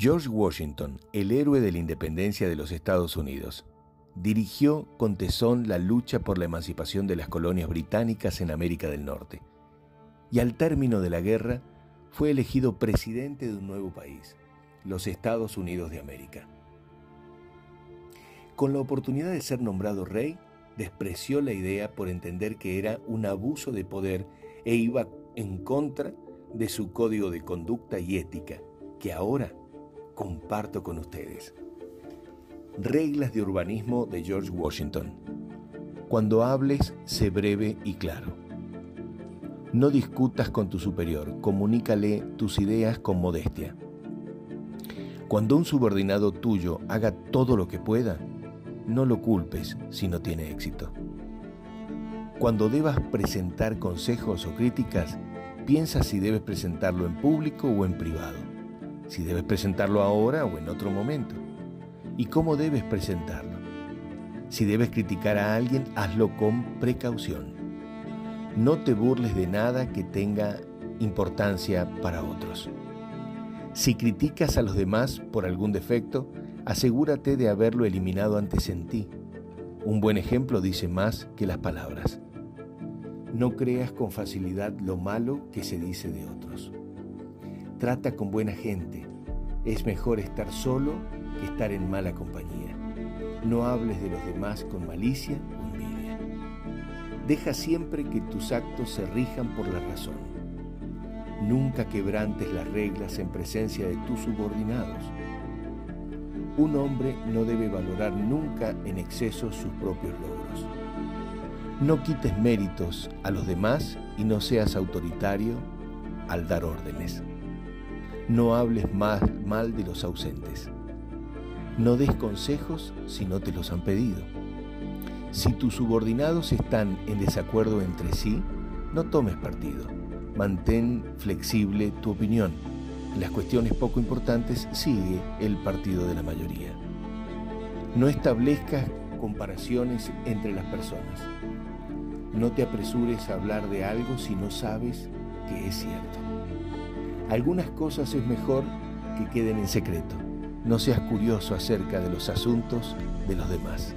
George Washington, el héroe de la independencia de los Estados Unidos, dirigió con tesón la lucha por la emancipación de las colonias británicas en América del Norte. Y al término de la guerra, fue elegido presidente de un nuevo país, los Estados Unidos de América. Con la oportunidad de ser nombrado rey, despreció la idea por entender que era un abuso de poder e iba en contra de su código de conducta y ética, que ahora comparto con ustedes. Reglas de urbanismo de George Washington. Cuando hables, sé breve y claro. No discutas con tu superior, comunícale tus ideas con modestia. Cuando un subordinado tuyo haga todo lo que pueda, no lo culpes si no tiene éxito. Cuando debas presentar consejos o críticas, piensa si debes presentarlo en público o en privado si debes presentarlo ahora o en otro momento, y cómo debes presentarlo. Si debes criticar a alguien, hazlo con precaución. No te burles de nada que tenga importancia para otros. Si criticas a los demás por algún defecto, asegúrate de haberlo eliminado antes en ti. Un buen ejemplo dice más que las palabras. No creas con facilidad lo malo que se dice de otros. Trata con buena gente. Es mejor estar solo que estar en mala compañía. No hables de los demás con malicia o envidia. Deja siempre que tus actos se rijan por la razón. Nunca quebrantes las reglas en presencia de tus subordinados. Un hombre no debe valorar nunca en exceso sus propios logros. No quites méritos a los demás y no seas autoritario al dar órdenes. No hables más mal de los ausentes. No des consejos si no te los han pedido. Si tus subordinados están en desacuerdo entre sí, no tomes partido. Mantén flexible tu opinión. En las cuestiones poco importantes sigue el partido de la mayoría. No establezcas comparaciones entre las personas. No te apresures a hablar de algo si no sabes que es cierto. Algunas cosas es mejor que queden en secreto. No seas curioso acerca de los asuntos de los demás.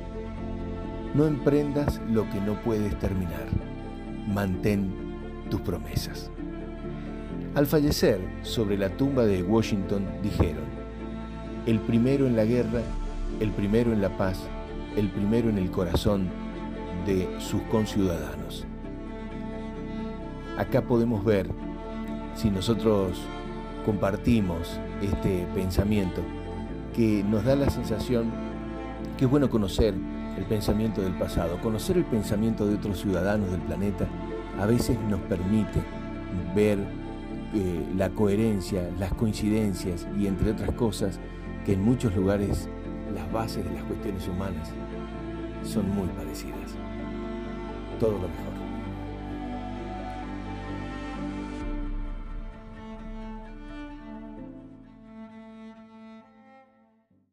No emprendas lo que no puedes terminar. Mantén tus promesas. Al fallecer, sobre la tumba de Washington dijeron, el primero en la guerra, el primero en la paz, el primero en el corazón de sus conciudadanos. Acá podemos ver si nosotros compartimos este pensamiento que nos da la sensación que es bueno conocer el pensamiento del pasado, conocer el pensamiento de otros ciudadanos del planeta a veces nos permite ver eh, la coherencia, las coincidencias y entre otras cosas que en muchos lugares las bases de las cuestiones humanas son muy parecidas. Todo lo mejor.